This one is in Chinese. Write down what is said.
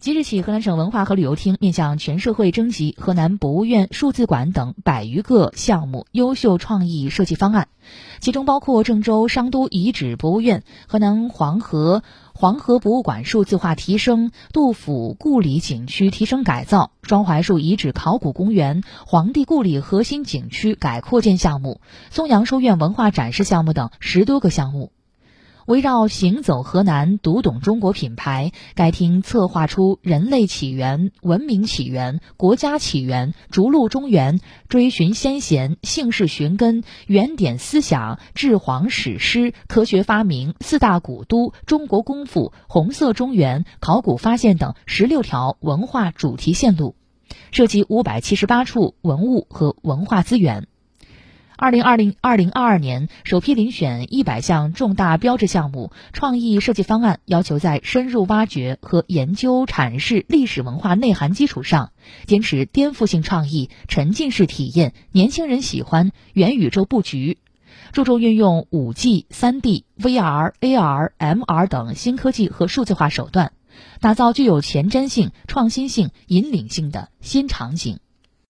即日起，河南省文化和旅游厅面向全社会征集河南博物院、数字馆等百余个项目优秀创意设计方案，其中包括郑州商都遗址博物院、河南黄河黄河博物馆数字化提升、杜甫故里景区提升改造、双槐树遗址考古公园、黄帝故里核心景区改扩建项目、松阳书院文化展示项目等十多个项目。围绕“行走河南，读懂中国”品牌，该厅策划出人类起源、文明起源、国家起源、逐鹿中原、追寻先贤、姓氏寻根、原点思想、治皇史诗、科学发明、四大古都、中国功夫、红色中原、考古发现等十六条文化主题线路，涉及五百七十八处文物和文化资源。二零二零二零二二年首批遴选一百项重大标志项目创意设计方案，要求在深入挖掘和研究阐释历史文化内涵基础上，坚持颠覆性创意、沉浸式体验、年轻人喜欢元宇宙布局，注重运用五 G、三 D、VR、AR、MR 等新科技和数字化手段，打造具有前瞻性、创新性、引领性的新场景。